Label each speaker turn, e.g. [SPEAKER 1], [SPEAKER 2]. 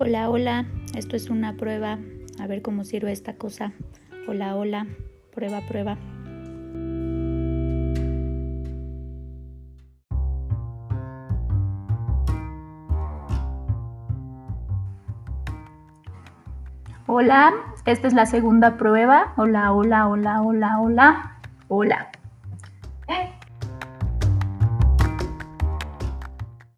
[SPEAKER 1] Hola, hola, esto es una prueba, a ver cómo sirve esta cosa. Hola, hola, prueba, prueba. Hola, esta es la segunda prueba. Hola, hola, hola, hola, hola, hola.